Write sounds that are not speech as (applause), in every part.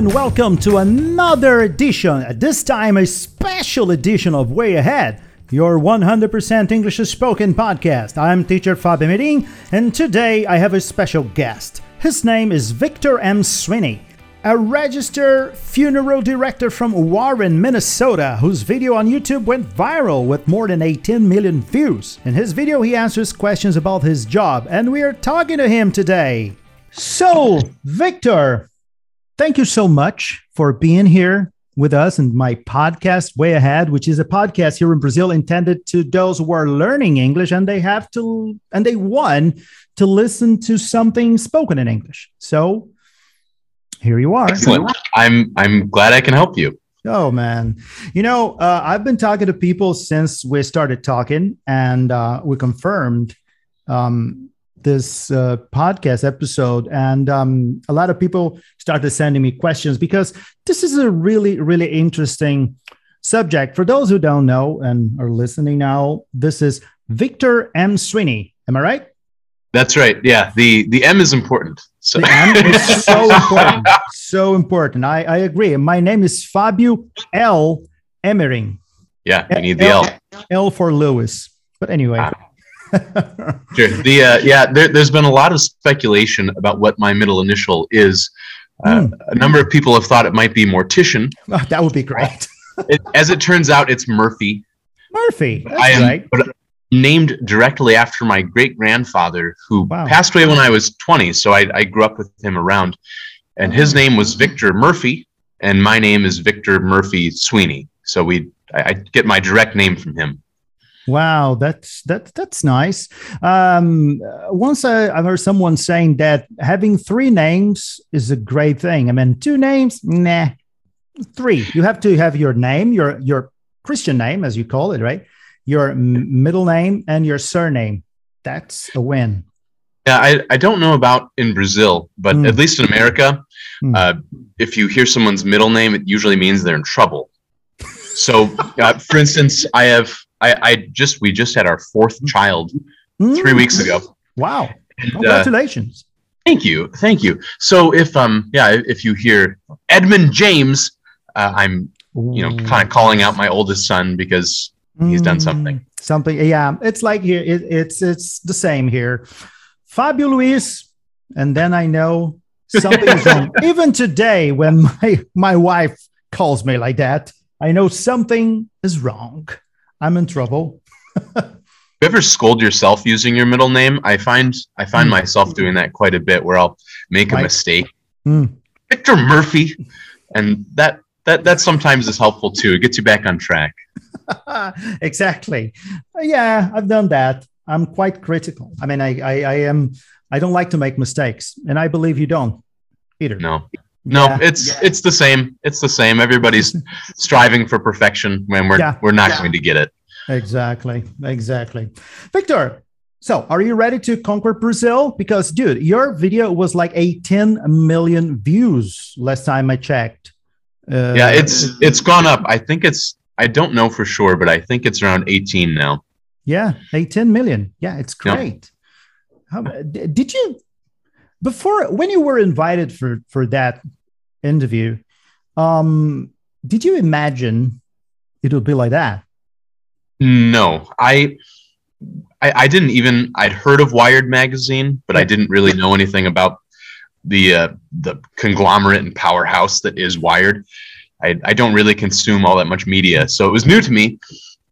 and welcome to another edition, at this time a special edition of Way Ahead, your 100% English spoken podcast. I'm teacher Fabio Merin, and today I have a special guest. His name is Victor M. Sweeney, a registered funeral director from Warren, Minnesota, whose video on YouTube went viral with more than 18 million views. In his video, he answers questions about his job, and we are talking to him today. So, Victor, thank you so much for being here with us and my podcast way ahead which is a podcast here in brazil intended to those who are learning english and they have to and they want to listen to something spoken in english so here you are Excellent. I'm I'm glad I can help you. Oh man, you know uh, I've been talking to people since we started talking, and uh, we confirmed um, this uh, podcast episode, and um, a lot of people started sending me questions because this is a really really interesting subject. For those who don't know and are listening now, this is Victor M. Sweeney. Am I right? That's right. Yeah, the the M is important. So The M is so (laughs) important. So important. I, I agree. My name is Fabio L. Emmering. yeah, you need the L. L for Lewis. But anyway. Ah. (laughs) Sure. The uh, yeah, there, there's been a lot of speculation about what my middle initial is. Uh, Hmm. A number of people have thought it might be mortician. (laughs) Oh, that would be great. (laughs) It, as it turns out, it's Murphy. Murphy. I am right. but named directly after my great grandfather, who Wow. passed away when I was 20. So I, I grew up with him around, and his name was Victor Murphy, and my name is Victor Murphy Sweeney. So we I, I get my direct name from him. Wow, that's that that's nice. Um, once I, I've heard someone saying that having three names is a great thing. I mean, two names, nah. Three. You have to have your name, your your Christian name, as you call it, right? Your m- middle name and your surname. That's a win. Yeah, I, I don't know about in Brazil, but Hmm. at least in America, Hmm. uh, if you hear someone's middle name, it usually means they're in trouble. So, uh, for instance, I have I, I just we just had our fourth child three Mm, weeks ago. Wow! And, uh, Congratulations. thank you, thank you. So if um yeah, if you hear Edmund James, uh, I'm you know kind of calling out my oldest son because he's done something. Mm, Something, yeah. It's like here. It, it's it's the same here. Fabio Luis, and then I know something is wrong. (laughs) Even today, when my my wife calls me like that, I know something is wrong. I'm in trouble. you ever scold yourself using your middle name? I find I find Hmm. myself doing that quite a bit, where I'll make a mistake. Hmm. Victor Murphy, and that that that sometimes is helpful too. It gets you back on track. (laughs) exactly. Yeah, I've done that. I'm quite critical. I mean, I, I I am. I don't like to make mistakes, and I believe you don't either. No, no, Yeah. it's it's the same. It's the same. Everybody's (laughs) striving for perfection when we're Yeah. we're not Yeah. going to get it. Exactly. Exactly. Victor, so are you ready to conquer Brazil? Because, dude, your video was like 18 million views last time I checked. Uh, yeah, it's it's gone up. I think it's I don't know for sure, but I think it's around 18 now. yeah, 18 million. Yeah, it's Yeah. great. How, did you before when you were invited for for that interview? Um, did you imagine it would be like that? No, I, I, I didn't even. I'd heard of Wired magazine, but I didn't really know anything about the uh, the conglomerate and powerhouse that is Wired. I, I don't really consume all that much media, so it was new to me.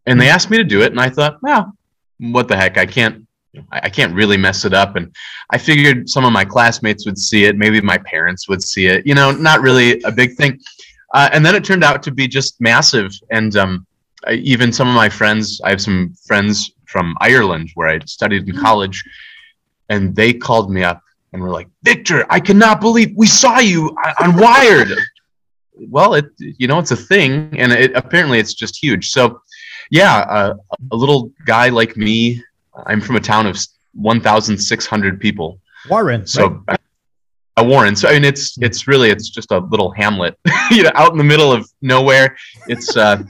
And they asked me to do it, and I thought, well, what the heck? I can't. I I can't really mess it up, and I figured some of my classmates would see it, maybe my parents would see it. You know, not really a big thing. Uh, and then it turned out to be just massive, and um, I, even some of my friends i have some friends from ireland where i studied in college and they called me up and were like victor i cannot believe we saw you on- on wired (laughs) well it you know it's a thing and it apparently it's just huge so yeah uh, a little guy like me i'm from a town of 1600 people Warren. so right? a Warren. So I mean, it's it's really it's just a little hamlet, (laughs) you know, out in the middle of nowhere. It's uh,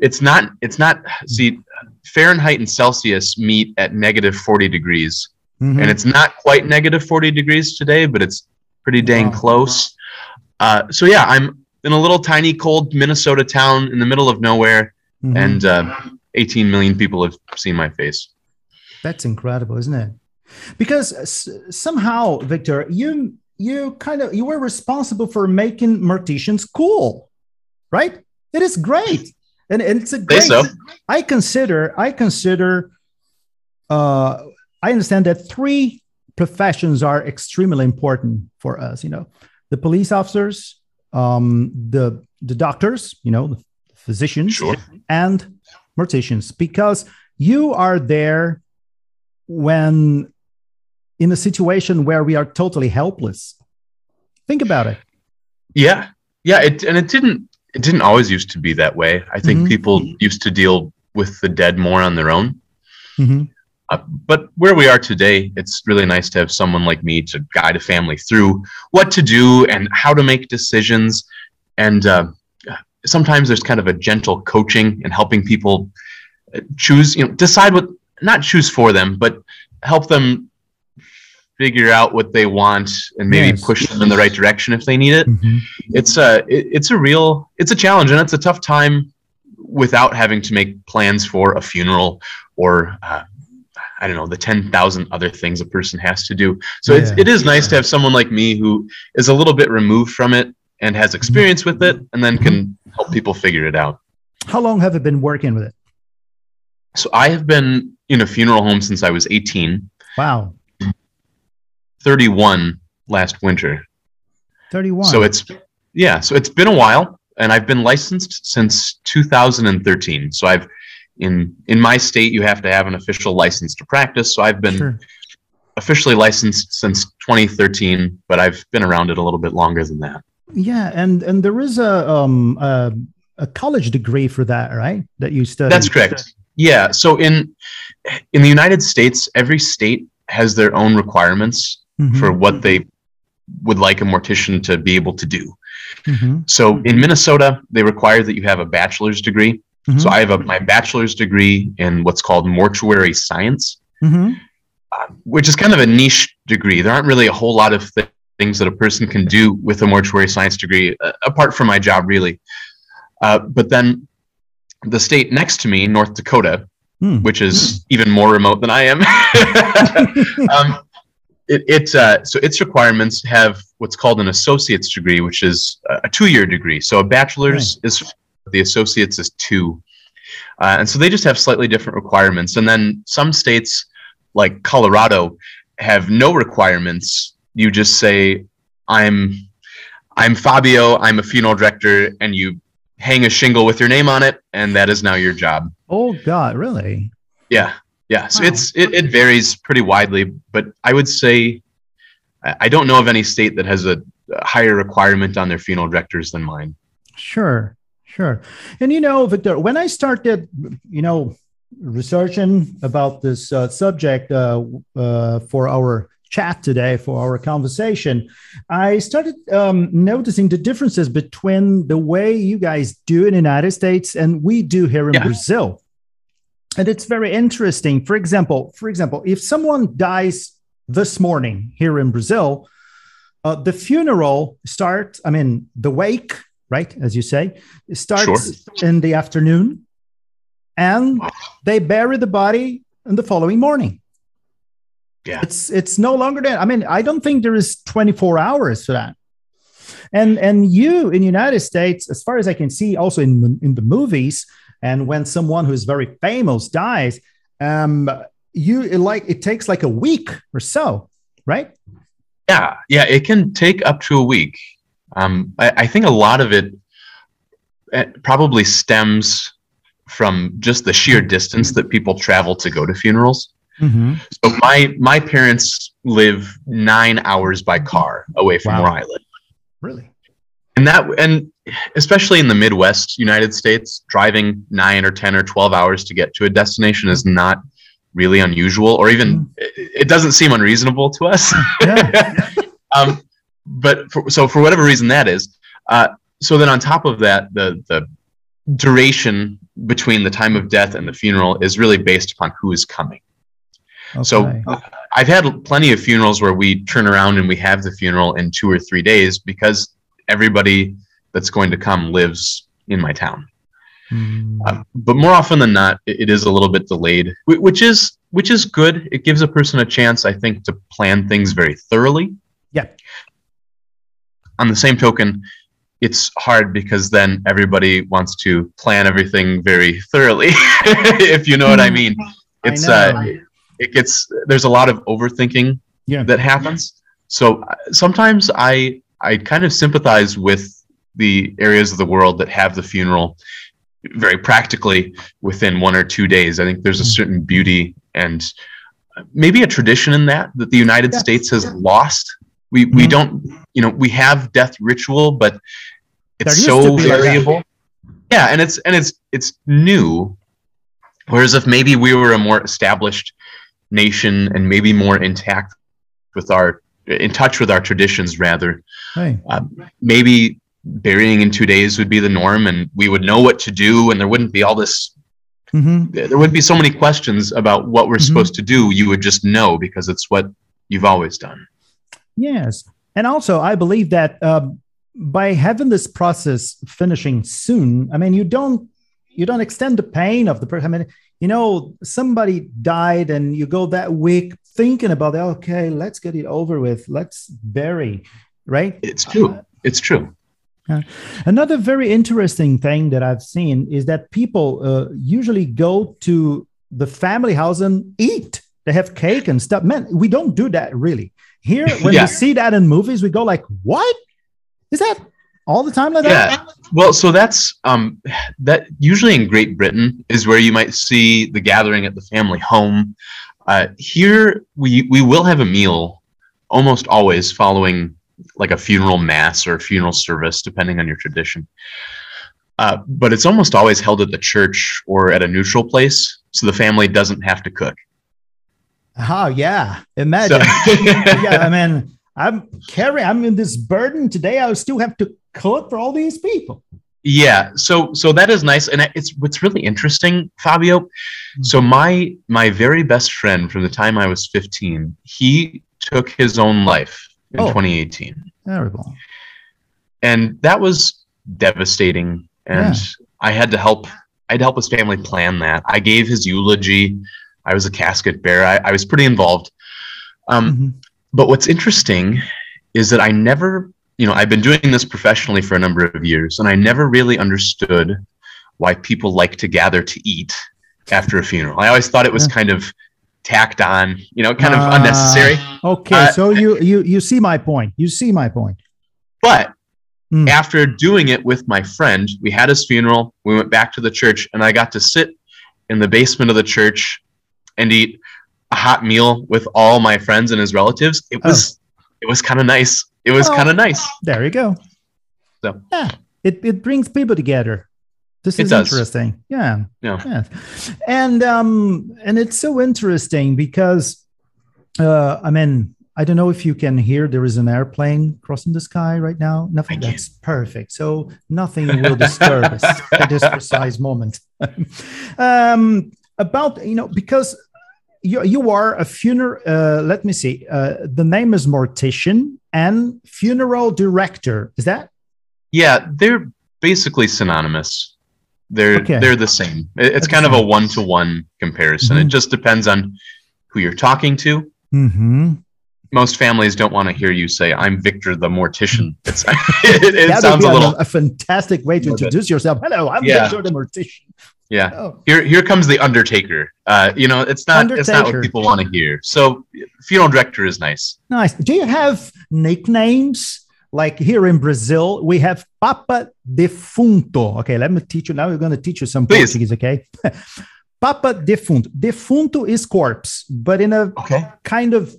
it's not it's not. See, Fahrenheit and Celsius meet at negative forty degrees, Mhm. and it's not quite negative forty degrees today, but it's pretty dang Wow. close. Uh, so yeah, I'm in a little tiny cold Minnesota town in the middle of nowhere, Mhm. and uh, 18 million people have seen my face. That's incredible, isn't it? Because s- somehow, Victor, you you kind of you were responsible for making morticians cool, right? It is great, and, and it's a great. so. I consider I consider. Uh, I understand that three professions are extremely important for us. You know, the police officers, um, the the doctors, you know, the physicians, Sure. and morticians because you are there when in a situation where we are totally helpless think about it Yeah, yeah, it, and it didn't it didn't always used to be that way. I think Mhm. people used to deal with the dead more on their own. Mhm. Uh, but where we are today, it's really nice to have someone like me to guide a family through what to do and how to make decisions. And uh, sometimes there's kind of a gentle coaching and helping people uh, choose, you know, decide what, not choose for them, but help them figure out what they want and maybe Yes. push them in the right direction if they need it. Mhm. It's a, it, it's a real, it's a challenge, and it's a tough time without having to make plans for a funeral or uh, I don't know the ten thousand other things a person has to do. So it's, Yeah. it is nice to have someone like me who is a little bit removed from it and has experience with it, and then can help people figure it out. how long have you been working with it So I have been in a funeral home since I was 18, wow 31 last winter. 31 So it's yeah, so it's been a while, and I've been licensed since 2013. So I've in in my state you have to have an official license to practice. So I've been sure. officially licensed since 2013, but I've been around it a little bit longer than that. yeah and and there is a um a, a college degree for that right that you studied That's correct. Yeah. So in in the United States, every state has their own requirements Mhm. for what they would like a mortician to be able to do. Mhm. So in Minnesota, they require that you have a bachelor's degree. Mhm. So I have a, my bachelor's degree in what's called mortuary science, Mhm. uh, which is kind of a niche degree. There aren't really a whole lot of th- things that a person can do with a mortuary science degree, uh, apart from my job, really. Uh, but then the state next to me, North Dakota, Hmm. which is even more remote than I am, (laughs) um, it, it uh, so its requirements have what's called an associate's degree, which is a two-year degree. So a bachelor's is the associates is two, uh, and so they just have slightly different requirements. And then some states, like Colorado, have no requirements. You just say, "I'm, I'm Fabio. I'm a funeral director," and you hang a shingle with your name on it, and that is now your job. Oh god really Yeah, yeah. So Wow. it's it, it varies pretty widely, but I would say I don't know of any state that has a a higher requirement on their funeral directors than mine. Sure, sure. And you know, Victor, when I started, you know, researching about this uh, subject uh, uh, for our chat today, for our conversation, I started um, noticing the differences between the way you guys do in the United States and we do here in Yeah. Brazil. And it's very interesting. For example, for example, if someone dies this morning here in Brazil, uh, the funeral starts. I mean, the wake, right, as you say, starts in the afternoon, and they bury the body in the following morning. Yeah. It's it's no longer that. I mean, I don't think there is 24 hours for that. And and you in the United States, as far as I can see, also in in the movies, and when someone who is very famous dies, um, you it like it takes like a week or so, right? Yeah, yeah. It can take up to a week. Um, I, I think a lot of it eh, probably stems from just the sheer distance that people travel to go to funerals. Mm-hmm. So my my parents live nine hours by car away from Wow. where I live. Really? and that and especially in the midwest united states driving 9 or 10 or 12 hours to get to a destination is not really unusual or even it, it doesn't seem unreasonable to us (laughs) Yeah. (laughs) um, but for, so for whatever reason that is uh, so then on top of that the the duration between the time of death and the funeral is really based upon who is coming Okay. uh, I've had plenty of funerals where we turn around and we have the funeral in two or three days because everybody that's going to come lives in my town. Mm. Um, but more often than not, it, is a little bit delayed, which is which is good. It gives a person a chance, I think, to plan things very thoroughly. Yeah. On the same token, it's hard because then everybody wants to plan everything very thoroughly, (laughs) if you know what I mean. It's I uh. It gets there's a lot of overthinking Yeah. that happens. So uh, sometimes I I kind of sympathize with the areas of the world that have the funeral very practically within one or two days. I think there's a Mm. certain beauty and maybe a tradition in that that the United Yeah. States has lost. We we Mhm. don't you know we have death ritual, but it's so be like variable. Yeah, and it's and it's it's new. Whereas if maybe we were a more established nation and maybe more intact with our in touch with our traditions rather Hey. maybe burying in two days would be the norm and we would know what to do and there wouldn't be all this Mhm. there wouldn't be so many questions about what we're Mhm. supposed to do you would just know because it's what you've always done Yes, and also I believe that um, by having this process finishing soon, I mean you don't you don't extend the pain of the person. I mean, you know, somebody died, and you go that week thinking about, okay, let's get it over with, let's bury, right? it's true it's true Another very interesting thing that I've seen is that people uh, usually go to the family house and eat. They have cake and stuff. Man, we don't do that really. Here, when Yeah. we see that in movies, we go like, "What is that?" All the time like that. Yeah. Well, so that's um, that usually in Great Britain is where you might see the gathering at the family home. Uh, here, we we will have a meal almost always following like a funeral mass or funeral service, depending on your tradition. Uh, but it's almost always held at the church or at a neutral place, so the family doesn't have to cook. Oh yeah, So, imagine. (laughs) yeah, I mean, I'm carrying. I'm in this burden today. I still have to cook for all these people. Yeah, so so that is nice, and it's what's really interesting, Fabio. So my my very best friend from the time I was 15, he took his own life in Oh. 2018, Terrible. and that was devastating. And I had to help. I had to help his family plan that. I gave his eulogy. I was a casket bearer. I, I was pretty involved. Um, Mhm. But what's interesting is that I never, you know, I've been doing this professionally for a number of years, and I never really understood why people like to gather to eat after a funeral. I always thought it was kind of tacked on, you know, kind of Ah. unnecessary. Okay, Uh, so you you you see my point. You see my point. But Mm. after doing it with my friend, we had his funeral. We went back to the church, and I got to sit in the basement of the church and eat a hot meal with all my friends and his relatives. It was it was kind of nice. It was Oh. kind of nice. There you go. So. yeah, it, it brings people together. This It is does. interesting. Yeah. Yeah. Yeah. And um and it's so interesting because uh I mean I don't know if you can hear there is an airplane crossing the sky right now. Nothing that's perfect. So nothing will disturb us at this precise moment. (laughs) um about you know because you, you are a funeral uh, let me see uh, the name is mortician and funeral director is that Yeah, they're basically synonymous. They're Okay. they're the same. It's That's kind of a one to one comparison. Mhm. It just depends on who you're talking to. mm-hmm. Most families don't want to hear you say, "I'm Victor the mortician." (laughs) It's, (laughs) it it that sounds a little. a, fantastic way to introduce yourself hello i'm Yeah. Victor the mortician Yeah. oh, Here here comes the Undertaker. Uh, you know, it's not it's not what people want to hear. So, funeral director is nice. nice do you have nicknames like here in brazil we have papa defunto okay let me teach you now we're going to teach you some Please. portuguese okay (laughs) papa defunto defunto is corpse but in a Okay. kind of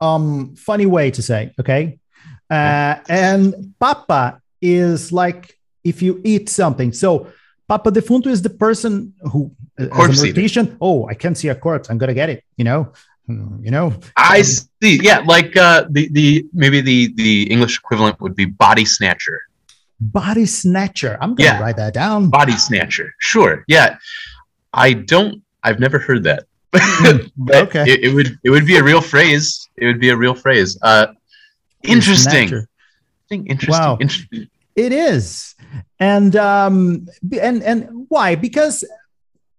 um funny way to say okay uh and papa is like if you eat something so papa defunto is the person who as a corpse mortician oh i can't see a corpse i'm gonna get it you know Hmm, you know I see. Yeah, like uh, the the maybe the the English equivalent would be body snatcher. body snatcher i'm gonna Yeah. write that down Body snatcher. Sure. Yeah. I don't. I've never heard that. Mm, (laughs) but okay. it, it would it would be a real phrase. It would be a real phrase. Uh, interesting. Snatcher. interesting. Interesting. Wow. interesting. It is, and um, and and why? Because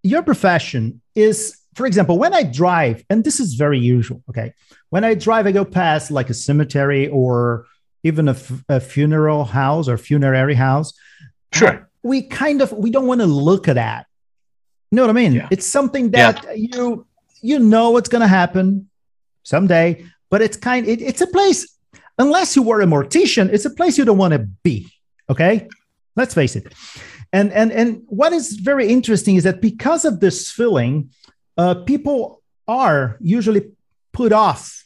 your profession is, for example, when I drive, and this is very usual. Okay, when I drive, I go past like a cemetery or even a, f- a funeral house or funerary house. Sure. We kind of we don't want to look at that. You know what I mean? Yeah. It's something that you you know what's going to happen someday, but it's kind it, it's a place. Unless you were a mortician, it's a place you don't want to be. Okay, let's face it. And and and what is very interesting is that because of this feeling, uh, people are usually put off,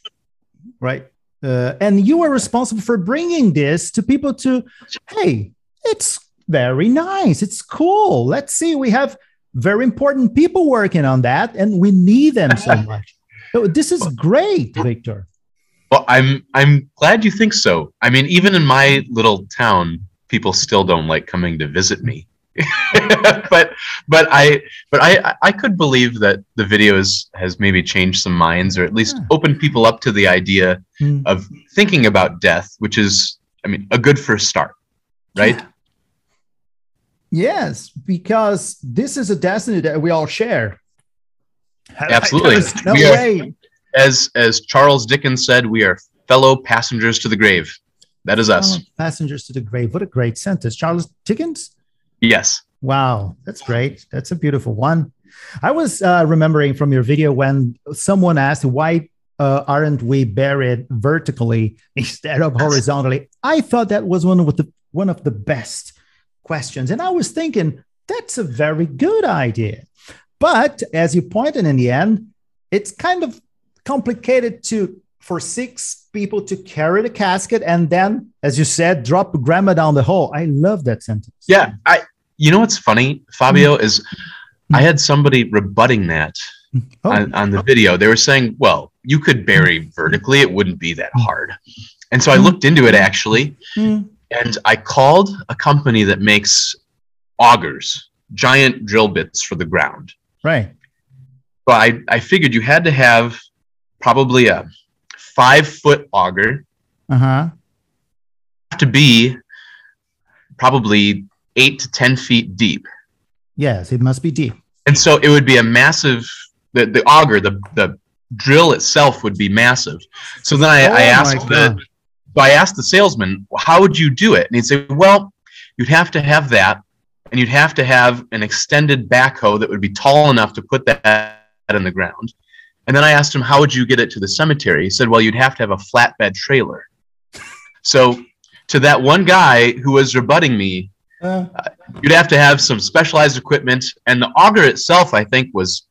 right? Uh, and you are responsible for bringing this to people to, hey, it's very nice, it's cool. Let's see, we have very important people working on that, and we need them so (laughs) much. So this is great, Victor. Well, I'm I'm glad you think so. I mean, even in my little town, people still don't like coming to visit me. (laughs) but but I but I I could believe that the videos has maybe changed some minds or at least Yeah. opened people up to the idea Hmm. of thinking about death, which is I mean a good first start, right? Yes, because this is a destiny that we all share. (laughs) Absolutely. No We are- way. As as Charles Dickens said, we are fellow passengers to the grave. That is us. Oh, passengers to the grave. What a great sentence. Charles Dickens? Yes. Wow, that's great. That's a beautiful one. I was uh, remembering from your video when someone asked, why uh, aren't we buried vertically (laughs) instead of horizontally? I thought that was one of the one of the best questions, and I was thinking that's a very good idea. But as you pointed in the end, it's kind of complicated to for six people to carry the casket and then, as you said, drop grandma down the hole. I love that sentence. Yeah. I you know what's funny, Fabio, mm. is I had somebody rebutting that mm. Oh, on, on the video. They were saying, well, you could bury vertically, it wouldn't be that mm. hard. And so I looked into it actually, mm, and I called a company that makes augers, giant drill bits for the ground. right. So I, I figured you had to have probably a five foot auger, Uh huh. have to be probably eight to 10 feet deep. Yes, it must be deep. And so it would be a massive, the, the auger, the, the drill itself would be massive. So then I, I Oh my asked the, so I asked the salesman, "Well, how would you do it? And he'd say, well, you'd have to have that, and you'd have to have an extended backhoe that would be tall enough to put that in the ground. And then I asked him, how would you get it to the cemetery? He said, well, you'd have to have a flatbed trailer. so to that one guy who was rebutting me, Uh, you'd have to have some specialized equipment, and the auger itself, I think, was,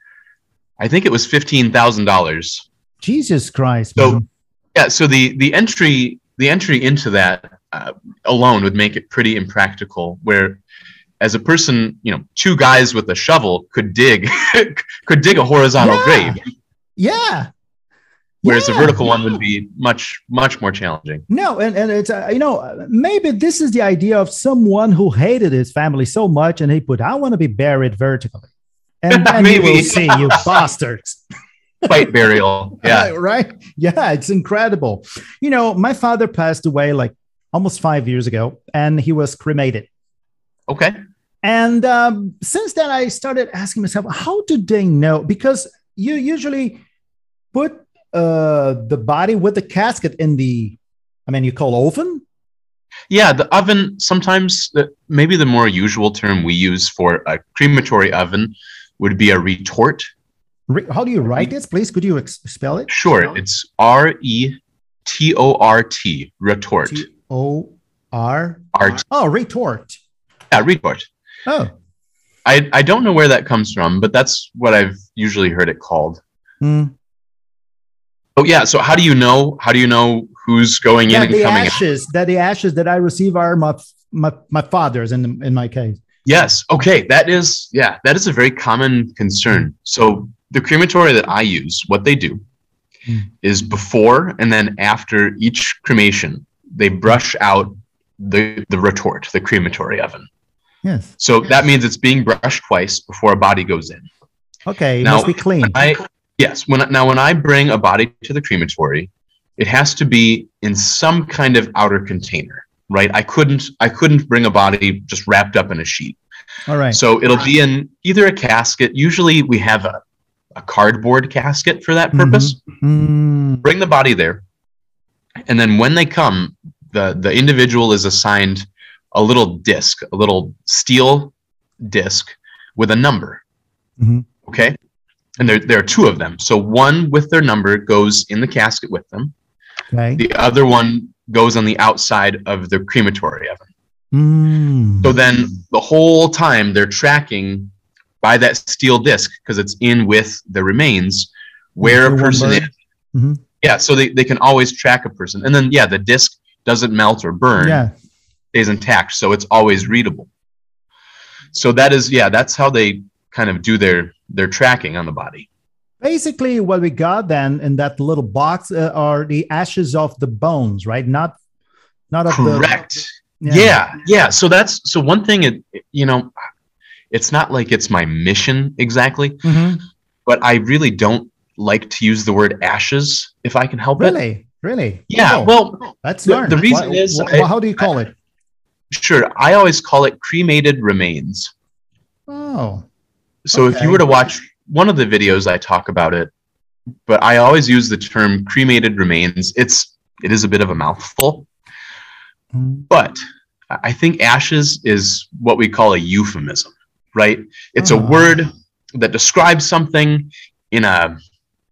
I think it was fifteen thousand dollars. Jesus Christ. So- man. Yeah, so the the entry the entry into that uh, alone would make it pretty impractical. Where, as a person, you know, two guys with a shovel could dig (laughs) could dig a horizontal Yeah. grave, yeah. whereas a Yeah. vertical one would be much much more challenging. No, and, and it's, uh, you know, uh, maybe this is the idea of someone who hated his family so much and he put, I want to be buried vertically. And (laughs) then you will see, you (laughs) bastards. Fight burial, (laughs) yeah. right? Yeah, it's incredible. You know, my father passed away like almost five years ago and he was cremated. Okay. And um, since then, I started asking myself, how do they know? Because you usually put uh, the body with the casket in the, I mean, you call oven? Yeah, the oven. Sometimes, the, maybe the more usual term we use for a crematory oven would be a retort. Re- How do you write this? Please, could you ex- spell it? Sure, it's R E T O R T, retort. T O R. R Oh, retort. yeah, retort. Oh, I, I don't know where that comes from, but that's what I've usually heard it called. Hmm. Oh yeah, so how do you know? How do you know who's going in and the coming out? ashes that the ashes that I receive are my my, my father's in in my case. Yes. Okay. That is, yeah, that is a very common concern. So the crematory that I use, what they do Hmm. is before and then after each cremation, they brush out the, the retort, the crematory oven. Yes. So that means it's being brushed twice before a body goes in. Okay. It Now- must be clean. I yes, when now when I bring a body to the crematory, it has to be in some kind of outer container. right? I couldn't I couldn't bring a body just wrapped up in a sheet. All right. So it'll be in either a casket. Usually we have a, a cardboard casket for that purpose. Mm, Bring the body there. And then when they come, the, the individual is assigned a little disc, a little steel disc with a number. Mhm. Okay. And there, there are two of them. So one with their number goes in the casket with them. okay. The other one goes on the outside of the crematory oven. Mm, So then the whole time they're tracking by that steel disc because it's in with the remains where a person is. Mhm. Yeah, so they, they can always track a person. And then yeah, the disc doesn't melt or burn, yeah. stays intact, so it's always readable. So that is yeah, that's how they kind of do their their tracking on the body. Basically, what we got then in that little box uh, are the ashes of the bones, right? Not, not of Correct. the. yeah yeah so that's so one thing it you know it's not like it's my mission exactly Mhm. but i really don't like to use the word ashes if i can help it Really, really. yeah Oh, well let's the- the reason is I- how do you call it? sure i always call it cremated remains Oh, so if you were to watch one of the videos i talk about it but i always use the term cremated remains it's it is a bit of a mouthful Mm, but I think ashes is what we call a euphemism, right? It's a Oh. word that describes something in a,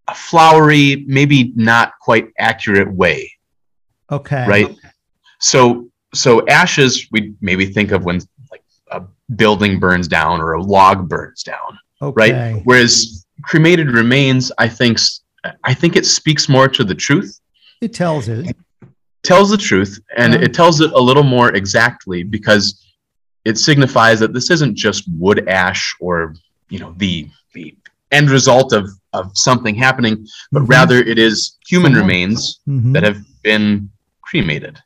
a flowery, maybe not quite accurate way, okay. right? So, so ashes we maybe think of when building burns down or a log burns down, Okay. right? Whereas cremated remains, I think, I think it speaks more to the truth It tells it. tells the truth and Yeah. it tells it a little more exactly because it signifies that this isn't just wood ash or you know the the end result of of something happening but Mhm. rather it is human Someone- remains Mhm. that have been cremated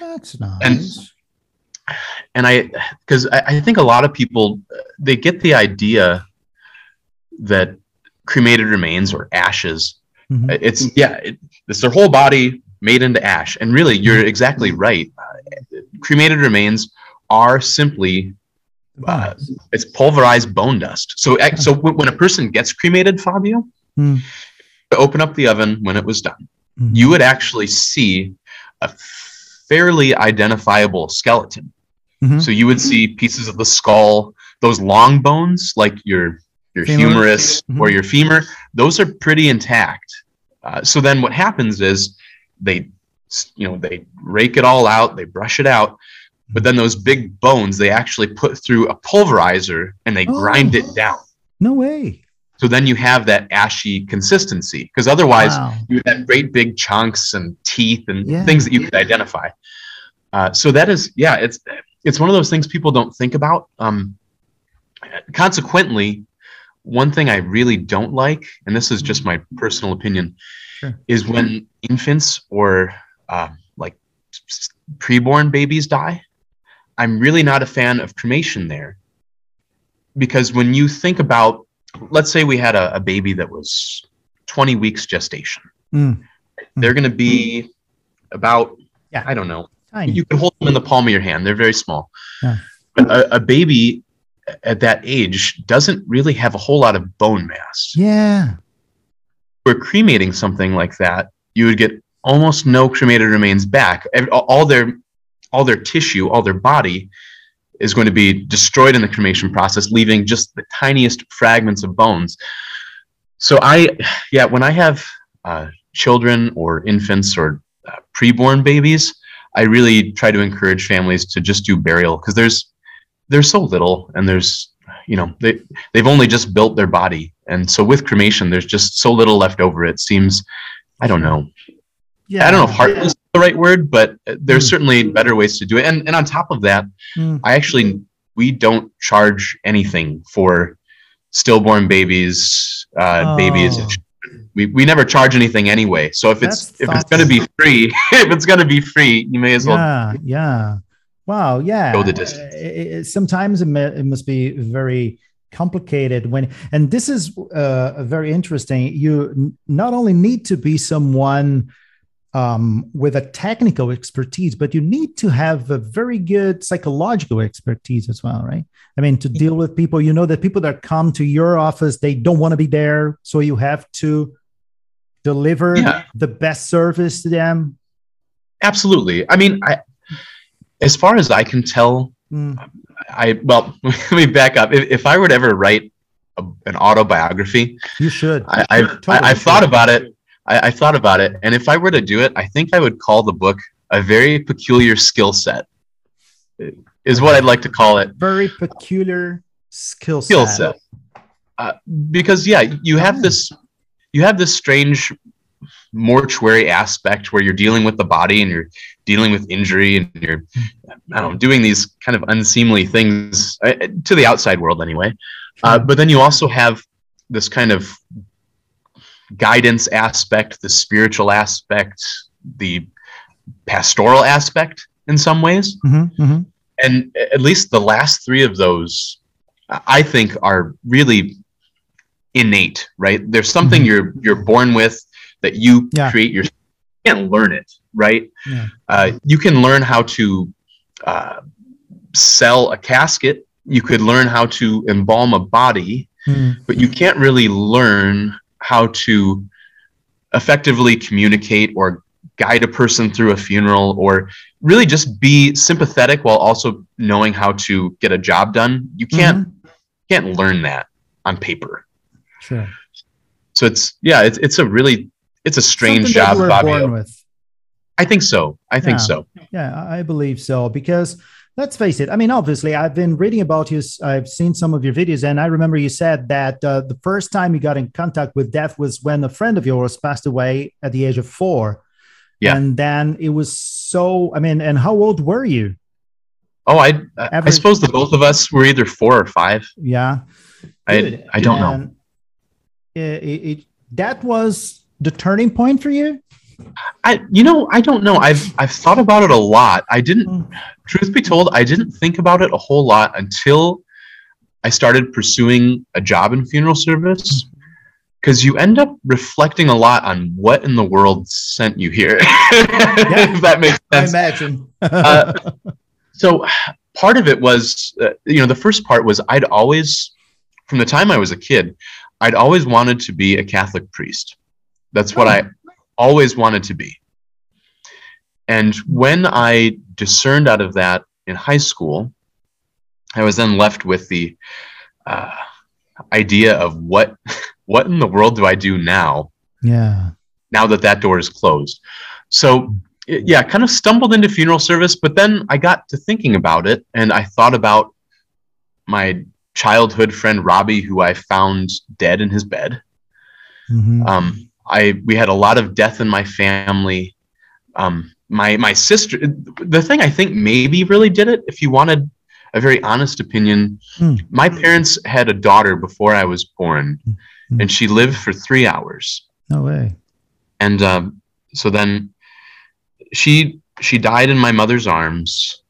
That's nice. and- and i because I, I think a lot of people they get the idea that cremated remains or ashes. Mhm. it's yeah it, it's their whole body made into ash. And really you're exactly right. Uh, cremated remains are simply uh, it's pulverized bone dust. So ac- so w- when a person gets cremated fabio to open up the oven when it was done Mhm. you would actually see a fairly identifiable skeleton Mhm. so you would see pieces of the skull those long bones like your your Femur. humerus or Mhm. your femur those are pretty intact uh, so then what happens is they you know they rake it all out they brush it out but then those big bones they actually put through a pulverizer and they grind Oh. it down No way. so then you have that ashy consistency because otherwise Wow. you have great big chunks and teeth and Yeah. things that you could identify. Uh, so that is, yeah, it's it's one of those things people don't think about. Um, consequently, one thing I really don't like, and this is just my personal opinion, Sure. is when infants or uh, like preborn babies die. I'm really not a fan of cremation there because when you think about, let's say we had a, a baby that was 20 weeks gestation Mm. they're going to be about Yeah. i don't know Tiny. you can hold them in the palm of your hand they're very small Yeah. but a, a baby at that age doesn't really have a whole lot of bone mass yeah. we're cremating something like that you would get almost no cremated remains back all their all their tissue all their body is going to be destroyed in the cremation process leaving just the tiniest fragments of bones so i yeah when i have uh, children or infants or uh, preborn babies i really try to encourage families to just do burial because there's there's so little and there's you know they they've only just built their body and so with cremation there's just so little left over it seems i don't know Yeah. i don't know if heartless is the right word but there's Mm. certainly better ways to do it and and on top of that Mm. i actually we don't charge anything for stillborn babies uh babies Oh. We, we never charge anything anyway so if it's That's if it's going to be free (laughs) if it's going to be free you may as well Yeah, yeah. Wow, yeah. Go the distance. It- it- sometimes it, may, it must be very complicated when, and this is uh, very interesting. You n- not only need to be someone um, with a technical expertise, but you need to have a very good psychological expertise as well, right? I mean, to deal with people, you know that people that come to your office, they don't want to be there, so you have to deliver Yeah. the best service to them. Absolutely. I mean, I, as far as I can tell, Mm, I well, (laughs) let me back up. If, if I were to ever write a, an autobiography, you should. I, I've, Totally I, I've should. thought about it. I, I thought about it, and if I were to do it, I think I would call the book "A Very Peculiar Skill Set." Is what I'd like to call it. Very peculiar skill set. Skill set. Uh, because yeah, you have this, you have this strange mortuary aspect where you're dealing with the body and you're dealing with injury and you're, I don't know, doing these kind of unseemly things uh, to the outside world anyway. Uh, but then you also have this kind of guidance aspect, the spiritual aspect, the pastoral aspect in some ways. Mhm, mhm. And at least the last three of those, I think, are really innate, right? There's something Mhm. you're you're born with that you Yeah. create. Your, you can't learn it, right? Yeah. Uh, you can learn how to uh, sell a casket. You could learn how to embalm a body, Mm, but you can't really learn how to effectively communicate or guide a person through a funeral or really just be sympathetic while also knowing how to get a job done you can't mhm. can't learn that on paper Sure. so it's yeah it's, it's a really it's a strange Something job you were Fabio. born with. i think so i think Yeah. so Yeah, I believe so. Because let's face it. I mean, obviously, I've been reading about you. I've seen some of your videos, and I remember you said that uh, the first time you got in contact with death was when a friend of yours passed away at the age of four. Yeah. And then it was so. I mean, and how old were you? oh i i Average- suppose the both of us were either four or five Yeah. i i don't know it, it- that was the turning point for you. I you know I don't know. I've I've thought about it a lot. I didn't Mm. truth be told, I didn't think about it a whole lot until I started pursuing a job in funeral service. Because you end up reflecting a lot on what in the world sent you here. (laughs) if that makes sense. I imagine. Uh, (laughs) So part of it was, uh, you know, the first part was I'd always, from the time I was a kid, I'd always wanted to be a Catholic priest. That's what Oh. I always wanted to be. And when I discerned out of that in high school, I was then left with the uh, idea of what (laughs) what in the world do I do now? yeah. now that that door is closed. So, yeah, kind of stumbled into funeral service, but then I got to thinking about it and I thought about my childhood friend Robbie, who I found dead in his bed. Mhm. Um, I we had a lot of death in my family. Um, my my sister. The thing I think maybe really did it. If you wanted a very honest opinion, Hmm. my parents had a daughter before I was born, Hmm. and she lived for three hours no way. and um, so then she she died in my mother's arms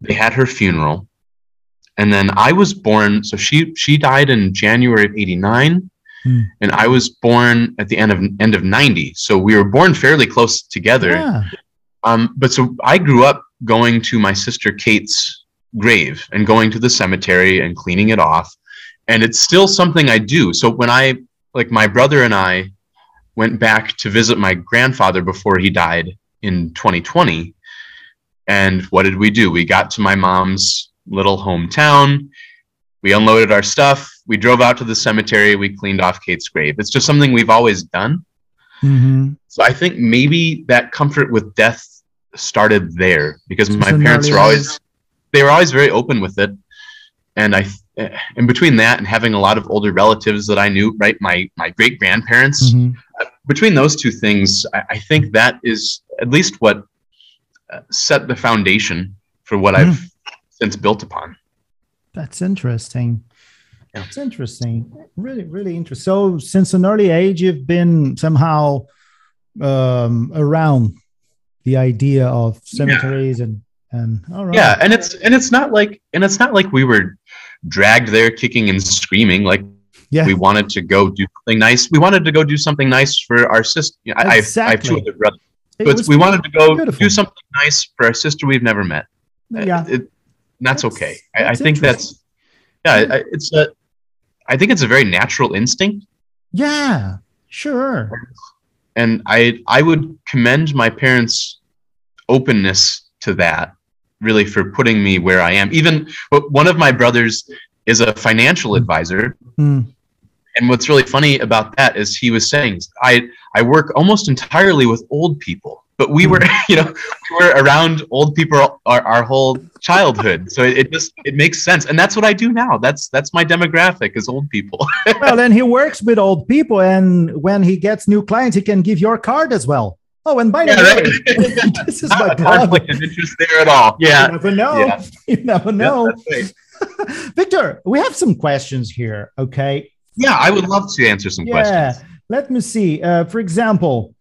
they had her funeral and then i was born so she she died in january of 89 Hmm. and i was born at the end of end of 90 so we were born fairly close together Yeah. um, but so I grew up going to my sister Kate's grave and going to the cemetery and cleaning it off. And it's still something I do. So when I, like my brother and I went back to visit my grandfather before he died in 2020. And what did we do? We got to my mom's little hometown. We unloaded our stuff. We drove out to the cemetery. We cleaned off Kate's grave. It's just something we've always done. Mhm. So I think maybe that comfort with death started there because my parents were always they were always very open with it, and I in between that and having a lot of older relatives that I knew, right, my my great grandparents, Mhm. between those two things, I, I think that is at least what uh, set the foundation for what Hmm. I've since built upon. That's interesting. Yeah. That's interesting. Really, really interesting. So, since an early age, you've been somehow um, around the idea of cemeteries and and all right. Yeah, and it's and it's not like and it's not like we were dragged there kicking and screaming like yeah. we wanted to go do something nice. We wanted to go do something nice for our sister. I, I, I have two other brothers. But we wanted to go beautiful. do something nice for our sister we've never met. yeah. It, it- that's, That's- okay. I, I think that's yeah. I- it's a. I think it's a very natural instinct, Yeah, sure. and I I would commend my parents' openness to that. Really, for putting me where I am. Even one of my brothers is a financial advisor, Hmm. and what's really funny about that is he was saying I I work almost entirely with old people, but we were (laughs) you know we were around old people our, our whole childhood, so it, it just it makes sense, and that's what I do now. That's that's my demographic is old people. (laughs) well, then he works with old people, and when he gets new clients, he can give your card as well. Oh, and by the way, right. (laughs) this is my Not a brother. conflict of interest there at all. yeah You never know. Yeah. You never know. right. Victor, we have some questions here. Okay. Yeah, I would love to answer some Yeah. questions. Let me see. Uh, for example,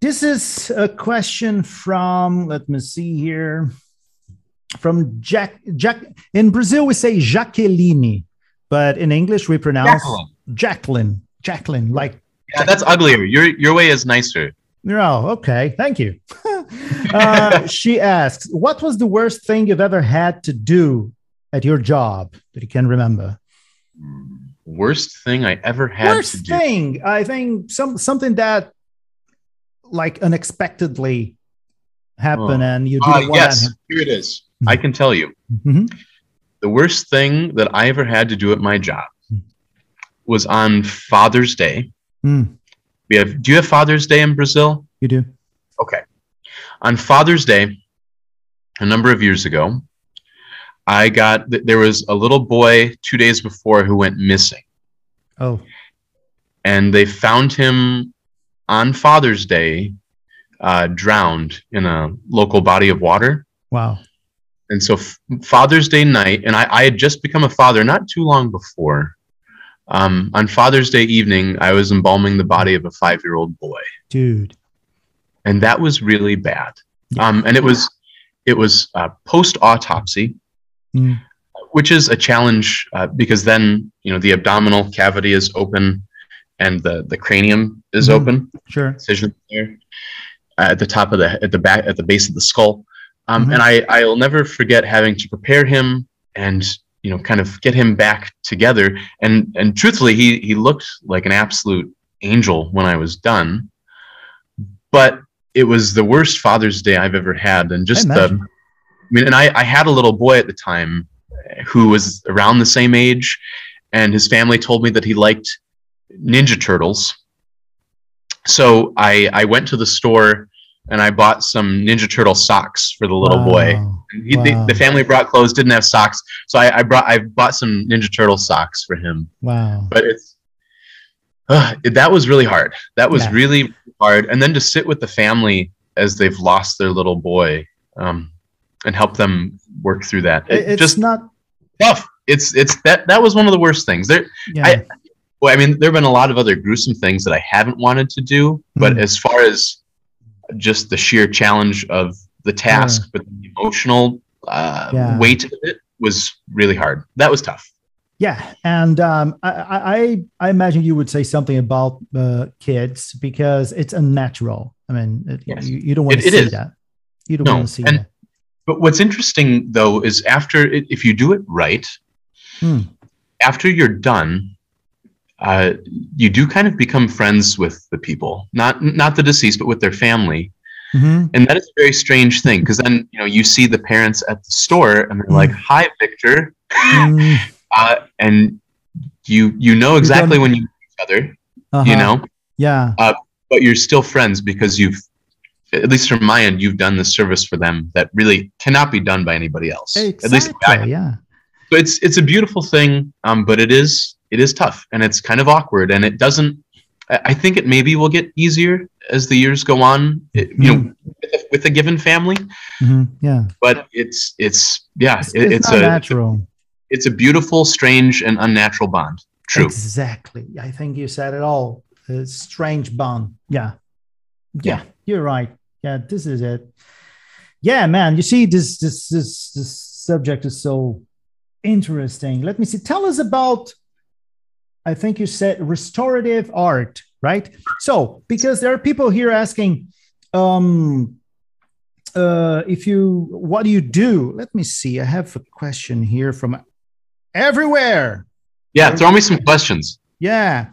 this is a question from, let me see here, from Jack. Jack in Brazil, we say Jaqueline, but in English, we pronounce Jacqueline. Jacqueline. Jacqueline, like Yeah, that's uglier. Your your way is nicer. Oh, okay. Thank you. (laughs) uh, she asks, "What was the worst thing you've ever had to do at your job that you can remember?" Worst thing I ever had worst to do. thing, I think, some something that like unexpectedly happen Oh. and you didn't want yes, here it is. I can tell you. Mhm. The worst thing that I ever had to do at my job Hmm. was on Father's Day. Mm, We have. Do you have Father's Day in Brazil? you do. Okay. On Father's Day, a number of years ago, I got there was a little boy two days before who went missing, Oh, and they found him on Father's Day, uh, drowned in a local body of water. wow. And so F- Father's Day night, and I, I had just become a father not too long before. Um, on Father's Day evening, I was embalming the body of a five-year-old boy, Dude. and that was really bad. Yeah. Um, and it was it was uh, post-autopsy, Mm, which is a challenge uh, because then you know the abdominal cavity is open, and the the cranium is Mhm. open. sure. incision there uh, at the top of the at the back at the base of the skull um, Mhm. and i i'll never forget having to prepare him and you know kind of get him back together and and truthfully he he looked like an absolute angel when i was done but it was the worst father's day i've ever had and just the i mean and i i had a little boy at the time who was around the same age and his family told me that he liked ninja turtles so I I went to the store and I bought some Ninja Turtle socks for the little boy. Wow. He, the, Wow. the family brought clothes, didn't have socks, so I, I brought I bought some Ninja Turtle socks for him. Wow. But it's uh, it- that was really hard. That was Yeah. really hard. And then to sit with the family as they've lost their little boy um, and help them work through that. It, It- it's just not. tough. It's it's that that was one of the worst things. There Yeah. I- well, I mean, there have been a lot of other gruesome things that I haven't wanted to do, but Mm. as far as just the sheer challenge of the task, but the emotional uh, Yeah. weight of it was really hard. That was tough. Yeah, and um, I, I I imagine you would say something about uh, kids because it's unnatural. I mean, it, Yes. you, you don't want It- to it see is. that. You don't No, want to see and- that. But what's interesting though is after it, if you do it right, Hmm. after you're done, uh, you do kind of become friends with the people, not not the deceased, but with their family. Mhm. and that is a very strange thing because then you know you see the parents at the store and they're Mm. like hi victor Mm, (laughs) uh, and you you know exactly when you meet each other uh-huh. you know Yeah. but you're still friends because you've at least from my end you've done the service for them that really cannot be done by anybody else at least yeah. so it's it's a beautiful thing um, but it is it is tough and it's kind of awkward and it doesn't I think it maybe will get easier as the years go on, it, you know, with a, with a given family. Mhm. Yeah. But it's it's yeah, It's, it- it's it's a natural. it's a beautiful, strange, and unnatural bond. True. Exactly. I think you said it all. A strange bond. Yeah. Yeah, you're right. Yeah, this is it. Yeah, man. You see, this this this this subject is so interesting. Let me see. Tell us about. I think you said restorative art, right? So, because there are people here asking, um, uh, if you, what do you do? Let me see. I have a question here from everywhere. Yeah, throw me some questions. Yeah.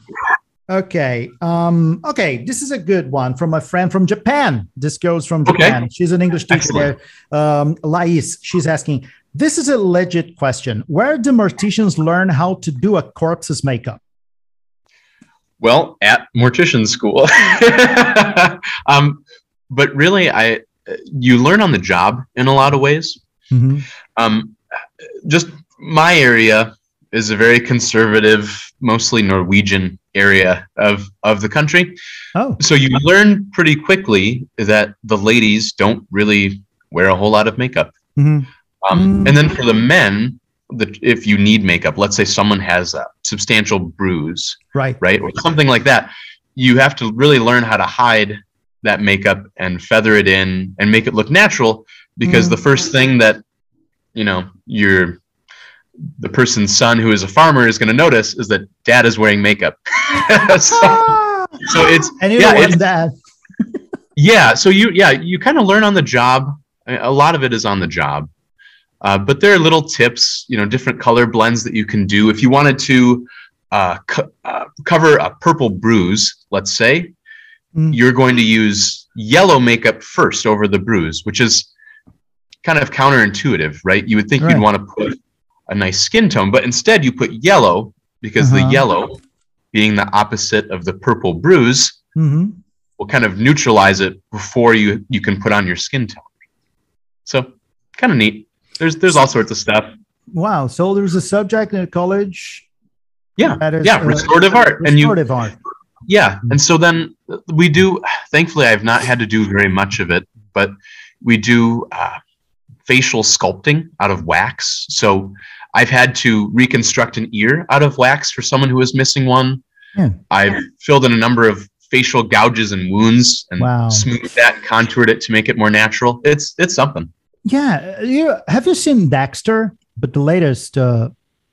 Okay. Um, okay. This is a good one from a friend from Japan. This goes from Okay. Japan. She's an English teacher Excellent. there. Um, Lais, she's asking, this is a legit question. Where do morticians learn how to do a corpse's makeup? Well, at mortician school. (laughs) um, but really, I you learn on the job in a lot of ways. Mhm. Um, just my area is a very conservative, mostly Norwegian area of of the country. Oh, So you learn pretty quickly that the ladies don't really wear a whole lot of makeup. Mhm. Um. And then for the men, the, if you need makeup, let's say someone has a substantial bruise, right. right, or something like that, you have to really learn how to hide that makeup and feather it in and make it look natural. Because Mm. the first thing that you know your the person's son who is a farmer is going to notice is that dad is wearing makeup. (laughs) so, (laughs) so it's yeah, it's- that. (laughs) yeah so you yeah you kind of learn on the job a lot of it is on the job uh, but there are little tips you know different color blends that you can do if you wanted to uh, co- uh, cover a purple bruise let's say Mm. you're going to use yellow makeup first over the bruise which is kind of counterintuitive right you would think Right. you'd want to put a nice skin tone but instead you put yellow because Uh-huh. the yellow being the opposite of the purple bruise hmm will kind of neutralize it before you you can put on your skin tone. So kind of neat. There's there's all sorts of stuff. Wow. So there's a subject in college. Yeah, that is, yeah, uh, restorative art, and you art. yeah, and so then we do. Thankfully, I've not had to do very much of it, but we do uh, facial sculpting out of wax. So I've had to reconstruct an ear out of wax for someone who was missing one. Yeah. I've filled in a number of facial gouges and wounds and Wow. smoothed that, contoured it to make it more natural. It's it's something. Yeah. You have you seen Dexter? But the latest. Uh,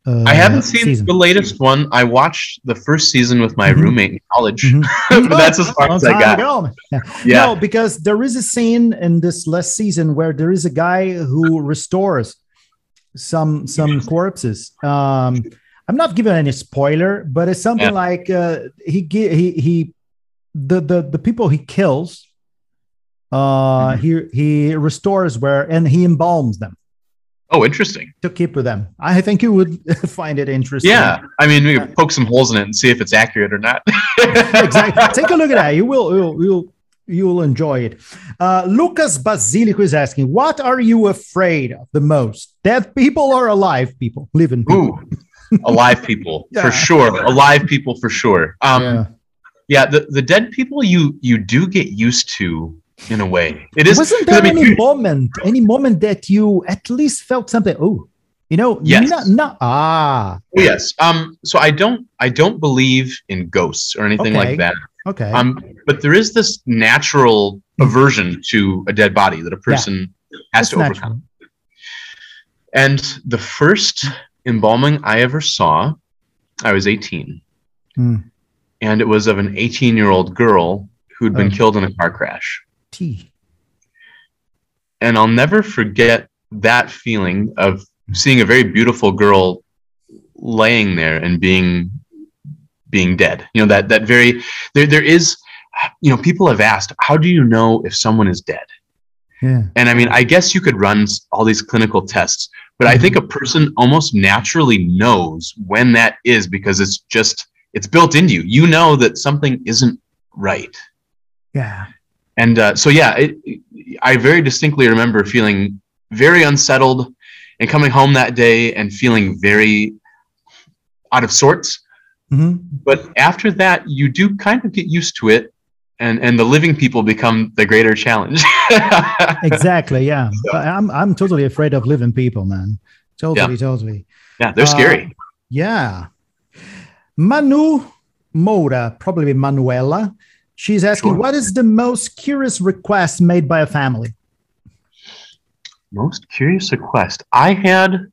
uh, I haven't seen season. the latest one. I watched the first season with my Mhm. roommate in college, Mhm. (laughs) but that's as far as I got. Yeah. (laughs) Yeah. No, because there is a scene in this last season where there is a guy who restores some some corpses. Um, I'm not giving any spoiler, but it's something Yeah. like uh, he he he the the the people he kills. Uh, Mhm. he he restores where and he embalms them Oh, interesting. to keep with them. I think you would (laughs) find it interesting. Yeah. I mean, we could poke some holes in it and see if it's accurate or not. (laughs) exactly. (laughs) Take a look at that. You will, you'll, you'll, you'll enjoy it. Uh, Lucas Basilico is asking, "What are you afraid of the most? Dead people or alive people? Living people?" Ooh, alive people Yeah. for sure. Alive people for sure. Um, yeah. yeah. the, the dead people you you do get used to in a way. It is. Wasn't 'cause, I there mean, any you- moment, any moment that you at least felt something? Oh, you know, Yes. not, not ah, Oh, yes. Um. So I don't. I don't believe in ghosts or anything Okay. like that. okay, Um. But there is this natural aversion to a dead body that a person has That's to overcome. And the first embalming I ever saw, I was 18. Hmm. And it was of an 18 year old girl who'd been Oh. killed in a car crash. Tea. And I'll never forget that feeling of seeing a very beautiful girl laying there and being being dead. You know, that that very there there is you know, people have asked, how do you know if someone is dead? Yeah, And I mean, I guess you could run all these clinical tests, but I think a person almost naturally knows when that is because it's just it's built into you. You know that something isn't right. yeah, And uh, so, yeah, it, I very distinctly remember feeling very unsettled and coming home that day and feeling very out of sorts. hmm But after that, you do kind of get used to it, and and the living people become the greater challenge. (laughs) exactly. Yeah, But I'm I'm totally afraid of living people, man. Totally, totally. yeah, they're Uh, scary. Yeah. Manu Moura, probably Manuela. She's asking, Sure. what is the most curious request made by a family? Most curious request. I had,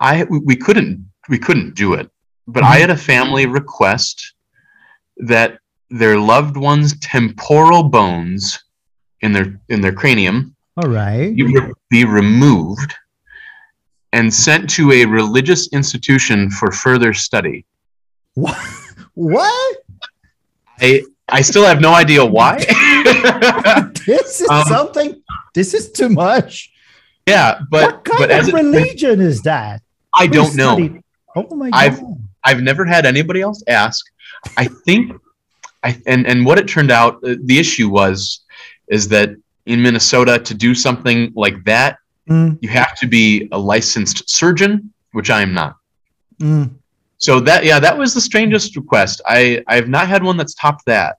I we couldn't we couldn't do it, but I Mhm. had a family request that their loved one's temporal bones in their in their cranium, All right. be, re- be removed, and sent to a religious institution for further study. What? (laughs) What? I I still have no idea why. (laughs) This is Um, something. This is too much. yeah, but what kind but of religion is that? I Who don't know. Oh my I've- god. I've never had anybody else ask. I think, I and and what it turned out, uh, the issue was, is that in Minnesota to do something like that, Mm, you have to be a licensed surgeon, which I am not. mm. So that yeah, that was the strangest request. I I've not had one that's topped that,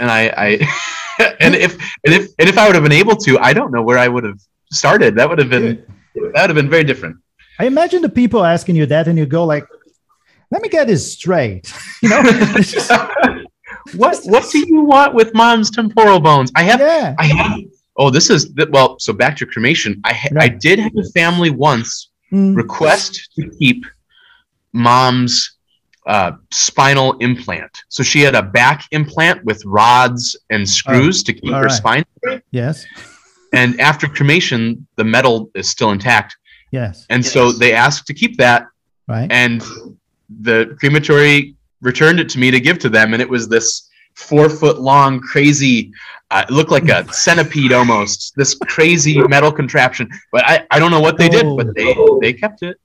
and I I (laughs) and if and if and if I would have been able to, I don't know where I would have started. That would have been that would have been very different. I imagine the people asking you that, and you go like, "Let me get this straight." (laughs) You know? (laughs) What what do you want with mom's temporal bones? I have yeah. I have. Oh, this is well. So back to cremation. I ha- I did have a family once Mm. request to keep mom's uh, spinal implant. So she had a back implant with rods and screws to keep her right. spine. straight. Yes. And after cremation, the metal is still intact. Yes. And so they asked to keep that, Right. and the crematory returned it to me to give to them, and it was this four foot long, crazy. Uh, it looked like a (laughs) centipede almost. This crazy metal contraption, but I, I don't know what they did, but they they kept it.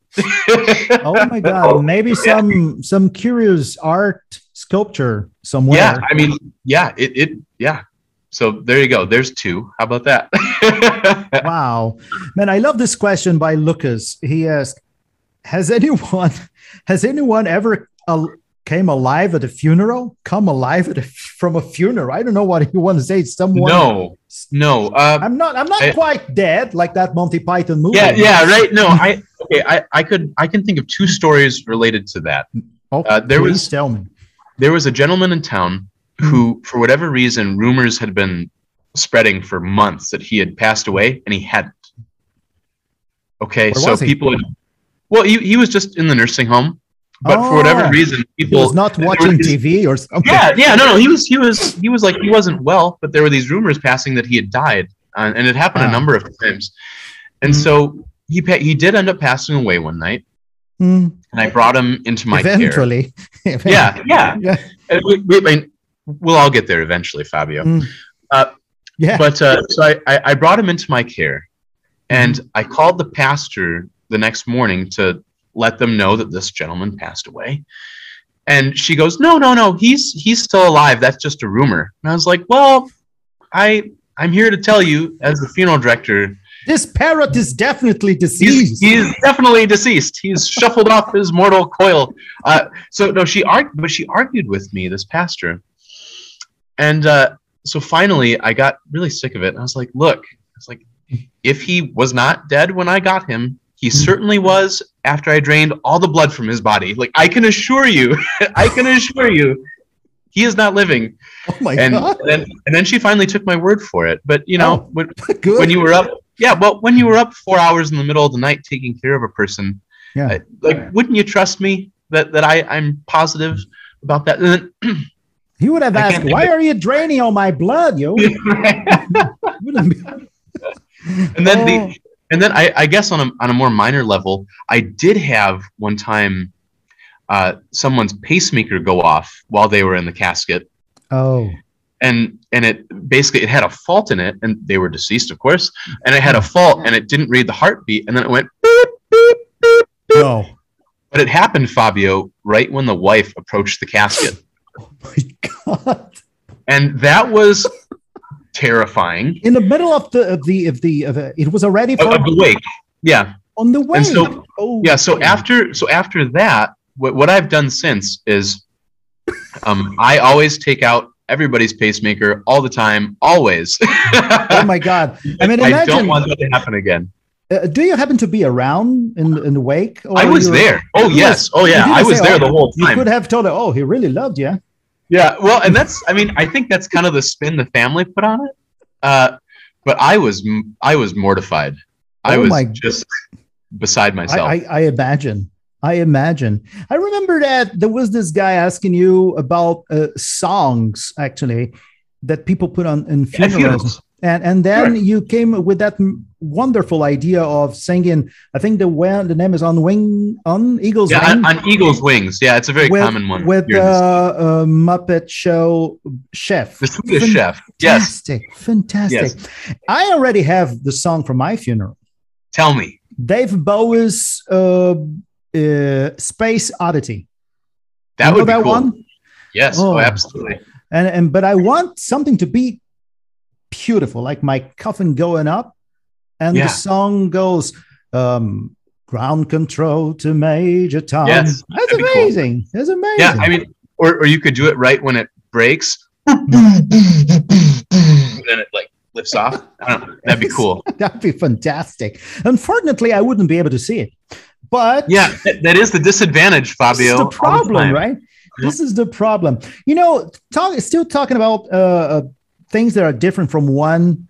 Oh my god. (laughs) Maybe some some curious art sculpture somewhere. yeah, I mean, yeah, it it yeah. So there you go. There's two. How about that? (laughs) Wow. Man, I love this question by Lucas. He asked, "Has anyone (laughs) has anyone ever uh, came alive at a funeral? Come alive at a, from a funeral? I don't know what (laughs) you want to say. Someone no, no. Uh, I'm not I'm not I- quite dead like that Monty Python movie. yeah, yeah, right. No, I okay. I I could I can think of two stories related to that. Oh, Uh, there please was- tell me. there was a gentleman in town who, for whatever reason, rumors had been spreading for months that he had passed away, and he hadn't. Okay, Where so people, had, well, he, he was just in the nursing home, but for whatever Oh, reason, He people, was not watching was- TV or something. yeah, yeah, no, no, he was, he was, he was like he wasn't well, but there were these rumors passing that he had died, uh, and it happened Wow. a number of times, and Mhm. so he pa- he did end up passing away one night, Mm, and I brought him into my care. eventually. (laughs) Yeah, yeah, Yeah. And we, we, I mean, we'll all get there eventually, Fabio. Mm. Uh, Yeah. But uh, so I, I, I brought him into my care, and I called the pastor the next morning to let them know that this gentleman passed away. And she goes, "No, no, no, he's he's still alive. That's just a rumor." And I was like, "Well, I I'm here to tell you, as the funeral director, This parrot is definitely he's, deceased. he's definitely deceased. He's shuffled off his mortal coil. Uh, so no, she argued, but she argued with me, this pastor, and uh, so finally, I got really sick of it. I was like, "Look, it's like if he was not dead when I got him, he certainly was after I drained all the blood from his body. Like I can assure you, (laughs) I can assure you." He is not living, oh my and, god. and then and then she finally took my word for it. But you know, Oh. when, (laughs) Good. when you were up yeah well when you were up four hours in the middle of the night taking care of a person Yeah. I- like wouldn't you trust me that that i i'm positive about that and (clears throat) he would have asked, "Why are you draining all my blood, yo?" (laughs) then, and then Oh. the and then I, I guess on a, on a more minor level i did have one time uh, someone's pacemaker go off while they were in the casket Oh, and and it basically it had a fault in it and they were deceased of course and it had a fault and it didn't read the heartbeat and then it went beep, beep, beep, no. But it happened, Fabio, right when the wife approached the casket. (laughs) oh My God. And that was terrifying. In the middle of the of the of the of the, it was already for, of the wake. Yeah. on the way. And so- oh, Yeah. So after so after that, what, what I've done since is um, I always take out everybody's pacemaker all the time, always. oh my God. (laughs) I mean, I imagine. don't want that to happen again. uh, do you happen to be around in in the wake? or I was there. Oh yes. was- Oh yeah. I was say, there oh, the whole time. You could have told her, "Oh, he really loved you." Yeah, well, and that's I mean, I think that's kind of the spin the family put on it. Uh, but I was I was mortified. I Oh was just beside myself. I, I imagine. I imagine. I remember that there was this guy asking you about uh, songs, actually, that people put on in funerals. funerals. And and then Sure. you came with that wonderful idea of singing. I think the well, the name is on wing on Eagles Yeah, Wing on, on Eagle's Wings. Yeah, it's a very with, common one. with the uh, uh, Muppet Show chef. the Swedish chef. Yes, Fantastic, fantastic. I already have the song for my funeral. tell me. Dave Bowie's uh, uh, Space Oddity. That You would be that cool. one? Yes, Oh. oh, absolutely. And and but I want something to be beautiful, like my coffin going up, and Yeah. the song goes um, ground control to Major Tom. Yes, That's that'd cool. amazing. That's amazing. Yeah, I mean, or or you could do it right when it breaks, and then it like lifts off. I don't know. That'd be (laughs) cool. That'd be fantastic. Unfortunately, I wouldn't be able to see it. But Yeah, that, that is the disadvantage, Fabio. the the problem, time. right? This is the problem. You know, talk, still talking about uh, uh, things that are different from one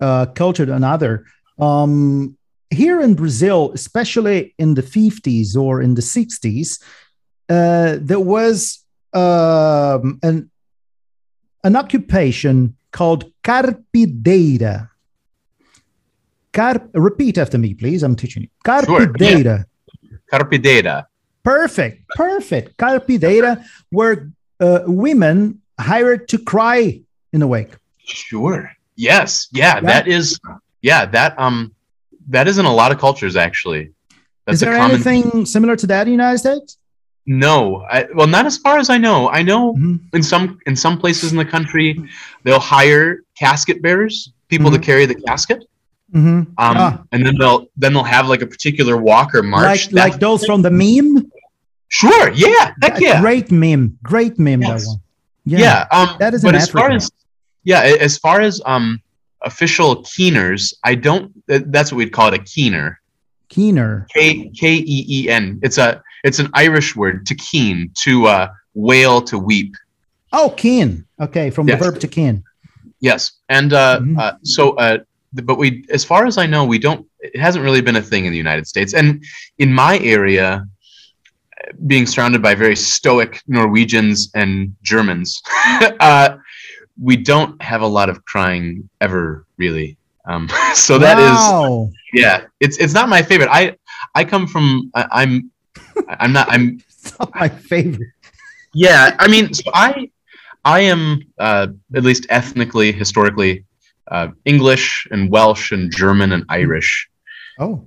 uh, culture to another. Um, here in Brazil, especially in the 50s or in the 60s, uh, there was um, an, an occupation called carpideira. Carp, repeat after me, please. I'm teaching you. Sure, Carpideira. Carpidera. Perfect, perfect. Carpideira were uh, women hired to cry in the wake. Sure. Yes. Yeah, Yeah. That is. Yeah. That um. That is in a lot of cultures actually. That's Is there a common. anything similar to that in the United States? No. I, well, not as far as I know. I know Mhm. in some in some places in the country, they'll hire casket bearers, people to Mhm. carry the casket. Mhm. Um, Ah. and then they'll then they'll have like a particular walk or march. Like, like those from the meme? sure. Yeah. Heck yeah. Great meme. Great meme, Yes. that one. Yeah. um, That is but as far as yeah, as far as um official keeners, I don't. That's what we'd call it a keener. Keener. K K E E N. It's a it's an Irish word to keen to uh wail to weep. Oh, keen. Okay, from Yes. the verb to keen. Yes, and uh, Mhm. uh so uh but we as far as I know we don't. It hasn't really been a thing in the United States, and in my area. Being surrounded by very stoic Norwegians and Germans, (laughs) uh, we don't have a lot of crying ever, really. Um, (laughs) so that is wow. yeah it's it's not my favorite i i come from I, i'm i'm not i'm (laughs) It's not my favorite. yeah i mean so i i am uh at least ethnically historically uh english and welsh and german and irish Oh,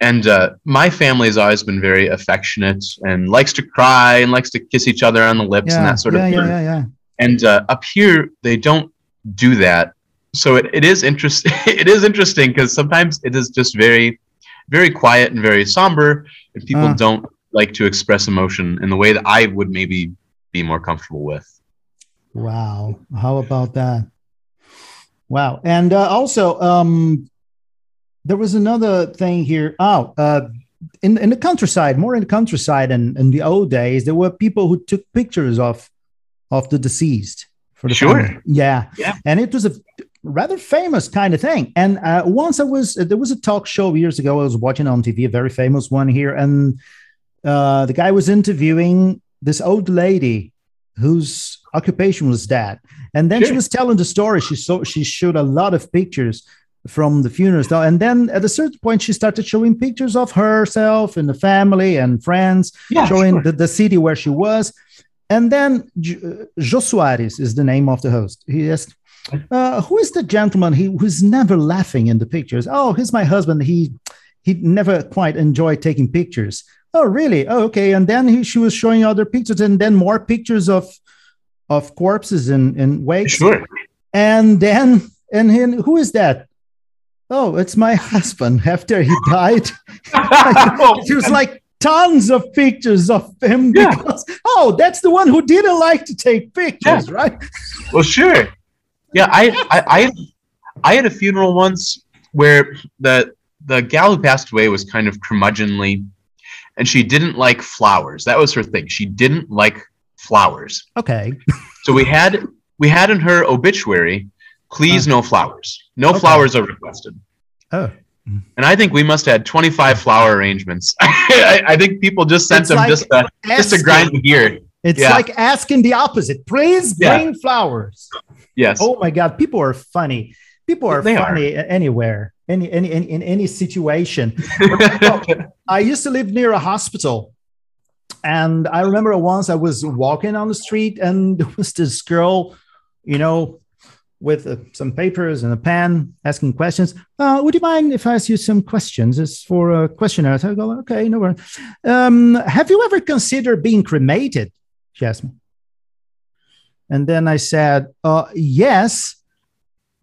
and uh my family has always been very affectionate and likes to cry and likes to kiss each other on the lips yeah. and that sort yeah, of thing yeah, yeah, yeah. and uh, up here they don't do that so it, it is interesting (laughs) it is interesting because sometimes it is just very very quiet and very somber and people Uh. don't like to express emotion in the way that i would maybe be more comfortable with Wow. How about that? Wow. And uh, also, um, there was another thing here. Oh, uh, in, in the countryside, more in the countryside and in the old days, there were people who took pictures of of the deceased for the Sure. family. Yeah. Yeah. And it was a rather famous kind of thing. And uh, once I was, there was a talk show years ago I was watching on TV, a very famous one here. And uh, the guy was interviewing this old lady whose occupation was that. And then she was telling the story. She saw she showed a lot of pictures from the funeral stuff. And then at a certain point, she started showing pictures of herself and the family and friends, yeah showing the, the city where she was. And then J- uh, Jô Soares is the name of the host. He asked, uh, "Who is the gentleman he who's never laughing in the pictures?" Oh, he's my husband. He he never quite enjoyed taking pictures. Oh, really? Oh, okay. And then he, she was showing other pictures, and then more pictures of of corpses in in wakes. sure And then and then who is that? Oh, it's my (laughs) husband. After he died, (laughs) (laughs) it was like tons of pictures of him Yeah. because oh, that's the one who didn't like to take pictures, right? well sure yeah I, I i i had a funeral once where the the gal who passed away was kind of curmudgeonly and she didn't like flowers that was her thing she didn't like flowers Okay. So we had we had in her obituary, please oh. no flowers. No Okay. flowers are requested. Oh. And I think we must have had 25 flower arrangements. (laughs) I, I think people just sent It's them like just to, just to grind the gear. It's Yeah. like asking the opposite. Please Yeah. bring flowers. Yes. Oh my God, people are funny. People are They funny a- anywhere, any, any, any in any situation. (laughs) I used to live near a hospital. And I remember once I was walking on the street and (laughs) there was this girl, you know, with uh, some papers and a pen asking questions. Uh, would you mind if I ask you some questions? It's for a questionnaire. So I go, okay, no worries. Um, have you ever considered being cremated? She asked me. And then I said, uh, yes,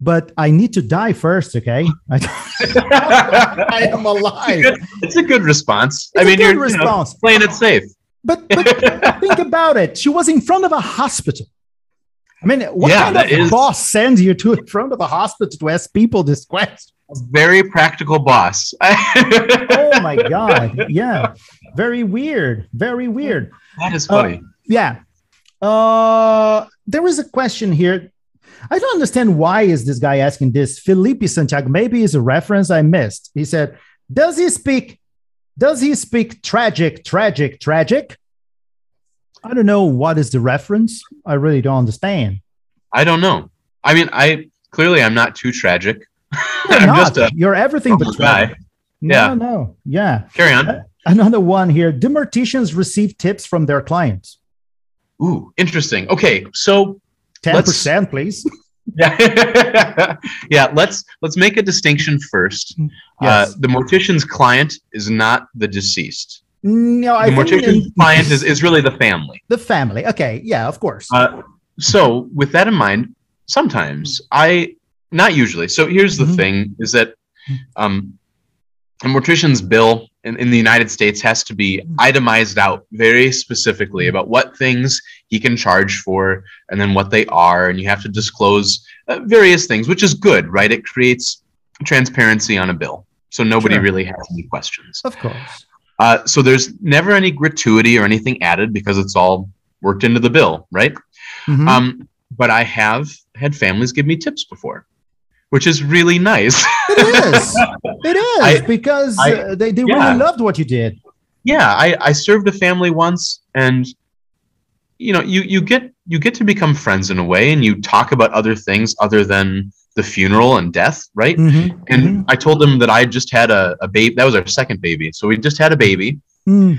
but I need to die first, okay? (laughs) I, I (laughs) am alive. it's a good response. It's I mean, good you're you know, response. playing it safe. But, but (laughs) think about it. She was in front of a hospital. I mean, what Yeah, kind of is- boss sends you to in front of a hospital to ask people this question? Very practical boss. (laughs) Oh my god! Yeah, very weird. Very weird. that is Uh, funny. Yeah. Uh, there is a question here. I don't understand why is this guy asking this. Felipe Santiago, maybe it's a reference I missed. He said, "Does he speak? Does he speak tragic, tragic, tragic?" I don't know what is the reference. I really don't understand. I don't know. I mean, I clearly I'm not too tragic. (laughs) You're I'm not. just a You're everything but guy. tragic. No, Yeah. no, yeah. Carry on. Another one here. Do morticians receive tips from their clients? Ooh, interesting. Okay, so Ten percent, please. (laughs) yeah, (laughs) yeah. Let's let's make a distinction first. Yes. Uh, the mortician's client is not the deceased. No, I think mortician's client is, is really the family. the family. Okay, yeah, of course. Uh, so with that in mind, sometimes I not usually. So here's the Mhm. thing: is that um, a mortician's bill in, in the United States has to be itemized out very specifically about what things he can charge for, and then what they are, and you have to disclose uh, various things, which is good, right? It creates transparency on a bill, so nobody Sure. really has any questions. of course. Uh, so there's never any gratuity or anything added because it's all worked into the bill, right? Mhm. Um, but I have had families give me tips before, which is really nice. (laughs) it is. It is I- because I- uh, they, they yeah. really loved what you did. yeah, I, I served a family once, and you know, you you get you get to become friends in a way, and you talk about other things other than the funeral and death, right? Mhm, And mhm, I told them that I just had a, a baby. That was our second baby, so we just had a baby. mm.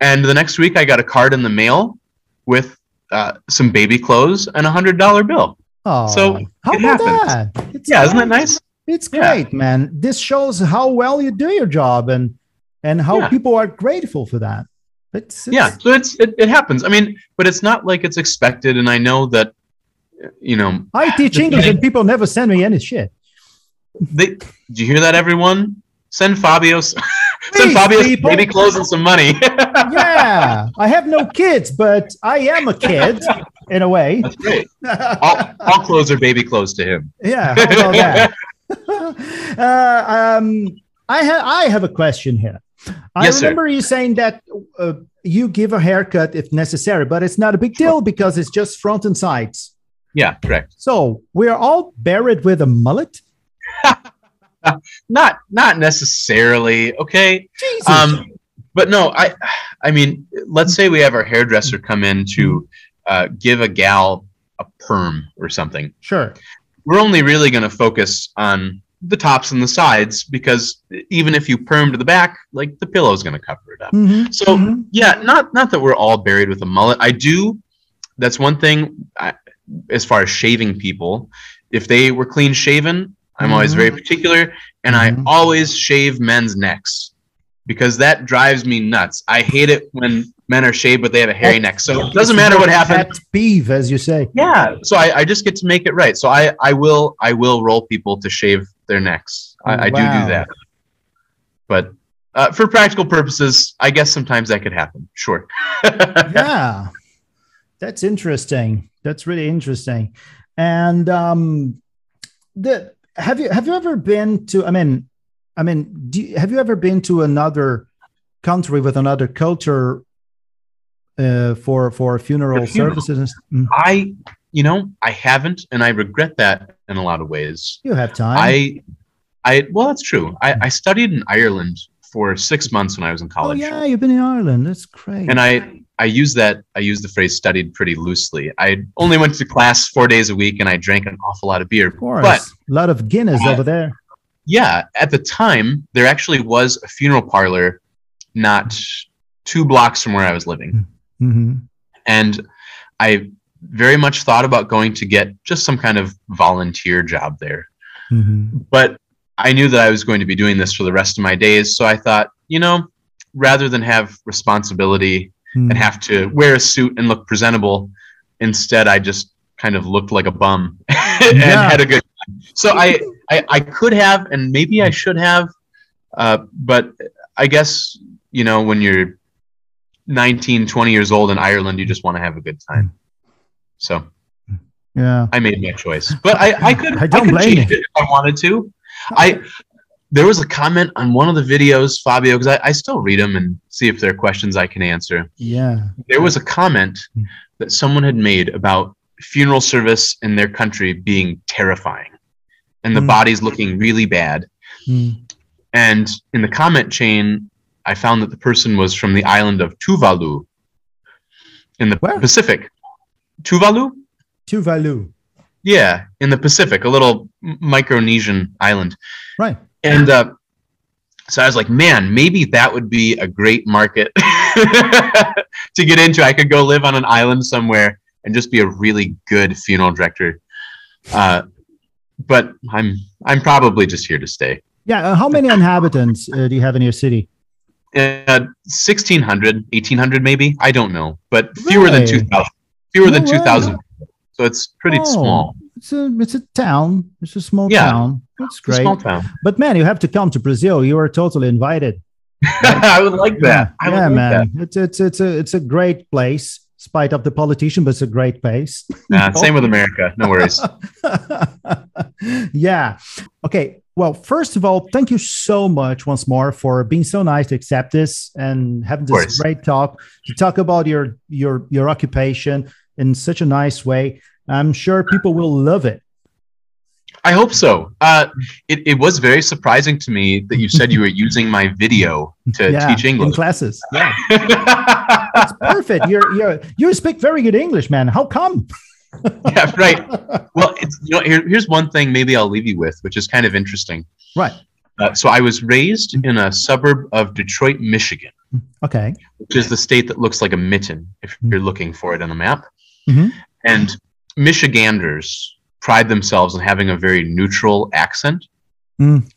And the next week, I got a card in the mail with uh, some baby clothes and a hundred dollar bill. Oh, So, how about happens. that? It's Yeah, isn't that nice? It's Yeah. great, man. This shows how well you do your job and and how Yeah. people are grateful for that. It's, it's yeah so it's it, it happens i mean but it's not like it's expected and i know that you know I teach English thing- and people never send me any shit. they do you hear that everyone send Fabio's. (laughs) send Fabio's people. baby clothes and some money (laughs) yeah, I have no kids, but I am a kid in a way. that's great all, all clothes are baby clothes to him yeah, how that? (laughs) uh, um, I have I have a question here. I Yes, sir. remember you saying that uh, you give a haircut if necessary, but it's not a big deal because it's just front and sides. Yeah correct So we are all buried with a mullet. (laughs) not not necessarily okay Jesus. um but no i i mean let's say we have our hairdresser come in to uh, give a gal a perm or something sure. we're only really going to focus on the tops and the sides because even if you perm to the back, like the pillow's going to cover it up. Mhm, So mhm. yeah, not not that we're all buried with a mullet. I do. That's one thing. I, as far as shaving people, if they were clean shaven, I'm always Mhm. very particular, and Mhm. I always shave men's necks because that drives me nuts. I hate it when men are shaved but they have a hairy neck. So it doesn't matter what happens. Beef, as you say. Yeah. So I, I just get to make it right. So I, I will I will roll people to shave their necks. I, I do do that. But uh, for practical purposes, I guess sometimes that could happen. Sure. (laughs) yeah that's interesting that's really interesting and um the have you have you ever been to i mean i mean do you, have you ever been to another country with another culture uh, for for funeral For funeral. services Mm, I you know, I haven't and I regret that in a lot of ways. you have time I I well that's true. I, I studied in Ireland for six months when I was in college. oh college. yeah you've been in ireland that's great And I I use that I use the phrase studied pretty loosely. I only went to class four days a week and I drank an awful lot of beer. Of course. But a lot of Guinness Uh, over there. yeah, at the time there actually was a funeral parlor not two blocks from where I was living. hmm And I very much thought about going to get just some kind of volunteer job there. hmm But I knew that I was going to be doing this for the rest of my days. So I thought, you know, rather than have responsibility Mm-hmm. and have to wear a suit and look presentable, instead I just kind of looked like a bum (laughs) and Yeah. had a good time. So I, I, I could have, and maybe I should have, uh, but I guess, you know, when you're 19, 20 years old in Ireland, you just want to have a good time. So Yeah. I made my choice, but I, I could I don't could blame change it if I wanted to. I there was a comment on one of the videos, Fabio, because I, I still read them and see if there are questions I can answer. Yeah. There was a comment Hmm. that someone had made about funeral service in their country being terrifying and the Hmm. bodies looking really bad. Mm. And in the comment chain, I found that the person was from the island of Tuvalu in the Where? Pacific. Tuvalu? Tuvalu. Yeah, in the Pacific, a little Micronesian island. Right. And uh, so I was like, man, maybe that would be a great market (laughs) to get into. I could go live on an island somewhere and just be a really good funeral director. Uh, but I'm I'm probably just here to stay. Yeah. Uh, how many inhabitants uh, do you have in your city? Uh, 1600, 1800 maybe. I don't know, but fewer than 2000. Fewer than No way. 2000. So it's pretty Oh, small. It's a it's a town. It's a small Yeah. town. It's great. small town. But man, you have to come to Brazil. You are totally invited. (laughs) I would like that. I would yeah, like man. It's it's it's a it's a great place. Spite of the politician, but it's a great place. (laughs) that. Uh, same with America. No worries. (laughs) yeah. Okay. Well, first of all, thank you so much once more for being so nice to accept this and having this great talk to talk about your your your occupation in such a nice way. I'm sure people will love it. I hope so. Uh, it, it was very surprising to me that you said you were (laughs) using my video to yeah, teach in English. classes. Yeah, it's perfect. You're you're you speak very good English, man. How come? (laughs) yeah, right. Well, it's, you know, here, here's one thing maybe I'll leave you with, which is kind of interesting. Right. Uh, so I was raised in a suburb of Detroit, Michigan, Okay. which is the state that looks like a mitten if Mm. you're looking for it on a map. Mhm. And Michiganders pride themselves on having a very neutral accent. Mm.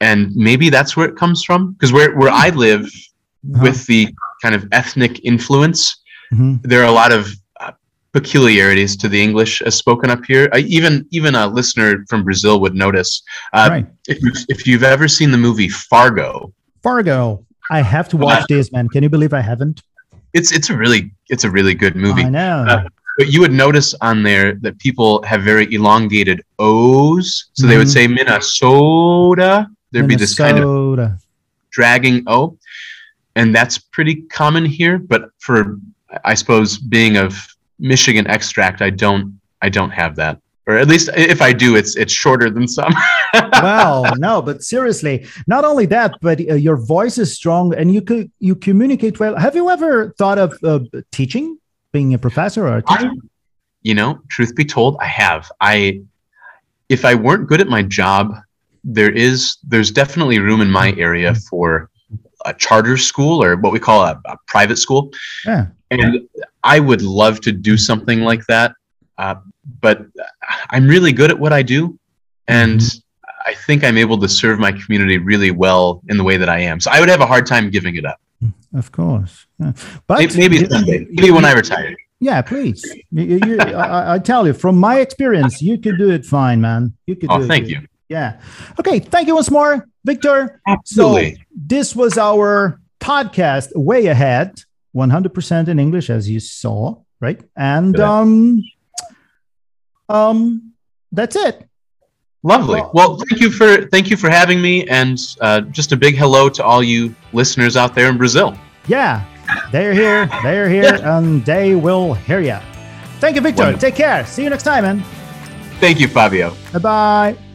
And maybe that's where it comes from. Because where, where I live, Uh-huh. with the kind of ethnic influence, Mhm. there are a lot of uh, peculiarities to the English as spoken up here. I, even even a listener from Brazil would notice. Uh, right. if, you've, if you've ever seen the movie Fargo, Fargo. I have to watch this, man. Can you believe I haven't? it's it's a really it's a really good movie. I know. But you would notice on there that people have very elongated O's. So they would Mhm. say Minnesota. There'd be this kind of Minnesota. dragging O. And that's pretty common here. But for I suppose being of Michigan extract, I don't I don't have that. Or at least if I do, it's it's shorter than some. (laughs) well, no, but seriously, not only that, but uh, your voice is strong and you could you communicate well. Have you ever thought of uh, teaching, being a professor or a teacher? I, you know, truth be told, I have. I if I weren't good at my job, there is there's definitely room in my area for a charter school or what we call a, a private school. yeah. and I would love to do something like that. Uh, but I'm really good at what I do, and I think I'm able to serve my community really well in the way that I am. So I would have a hard time giving it up. Of course. Yeah. But Maybe, someday. Maybe when I retire. Yeah, please. You- you- I, I tell you, from my experience, you could do it fine, man. You could. Oh, do it. thank you. Yeah. Okay. Thank you once more, Victor. Absolutely. So this was our podcast way ahead, 100% in English, as you saw, right? And um, um, that's it. Lovely. Well- thank you for thank you for having me, and uh, just a big hello to all you listeners out there in Brazil. Yeah, they're here, they're here, (laughs) and they will hear you. Thank you, Victor. Wonderful. Take care. See you next time, man. Thank you, Fabio. Bye bye.